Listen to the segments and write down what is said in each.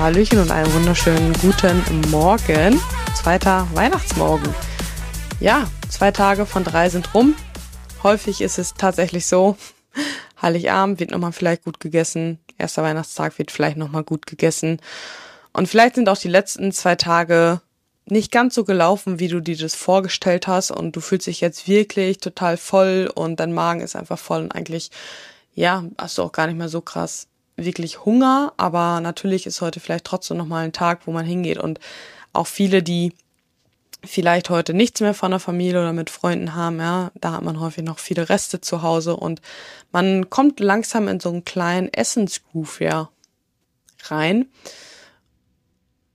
Hallöchen und einen wunderschönen guten Morgen. Zweiter Weihnachtsmorgen. Ja, zwei Tage von drei sind rum. Häufig ist es tatsächlich so, Heiligabend wird nochmal vielleicht gut gegessen, erster Weihnachtstag wird vielleicht nochmal gut gegessen. Und vielleicht sind auch die letzten zwei Tage nicht ganz so gelaufen, wie du dir das vorgestellt hast und du fühlst dich jetzt wirklich total voll und dein Magen ist einfach voll und eigentlich, ja, hast du auch gar nicht mehr so krass wirklich Hunger, aber natürlich ist heute vielleicht trotzdem nochmal ein Tag, wo man hingeht und auch viele, die vielleicht heute nichts mehr von der Familie oder mit Freunden haben, ja, da hat man häufig noch viele Reste zu Hause und man kommt langsam in so einen kleinen Essensgroove ja rein.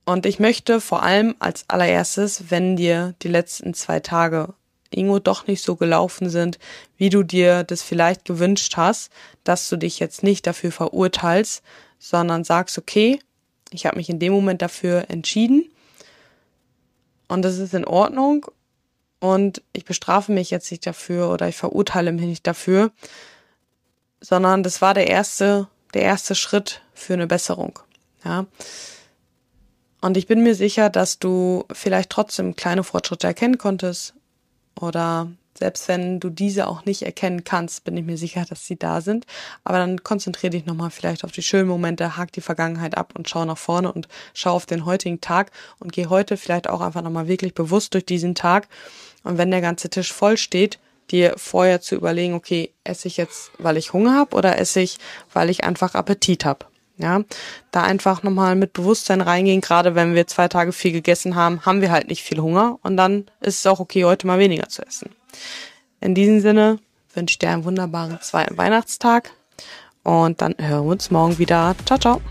Und ich möchte vor allem als allererstes, wenn dir die letzten zwei Tage irgendwo doch nicht so gelaufen sind, wie du dir das vielleicht gewünscht hast, dass du dich jetzt nicht dafür verurteilst, sondern sagst, okay, ich habe mich in dem Moment dafür entschieden und das ist in Ordnung und ich bestrafe mich jetzt nicht dafür oder ich verurteile mich nicht dafür, sondern das war der erste, der erste Schritt für eine Besserung. Ja. Und ich bin mir sicher, dass du vielleicht trotzdem kleine Fortschritte erkennen konntest oder selbst wenn du diese auch nicht erkennen kannst, bin ich mir sicher, dass sie da sind. Aber dann konzentriere dich nochmal vielleicht auf die schönen Momente, hak die Vergangenheit ab und schau nach vorne und schau auf den heutigen Tag und geh heute vielleicht auch einfach nochmal wirklich bewusst durch diesen Tag. Und wenn der ganze Tisch voll steht, dir vorher zu überlegen, okay, esse ich jetzt, weil ich Hunger habe oder esse ich, weil ich einfach Appetit habe. Ja, da einfach nochmal mit Bewusstsein reingehen, gerade wenn wir zwei Tage viel gegessen haben, haben wir halt nicht viel Hunger und dann ist es auch okay, heute mal weniger zu essen. In diesem Sinne wünsche ich dir einen wunderbaren zweiten Weihnachtstag und dann hören wir uns morgen wieder. Ciao, ciao.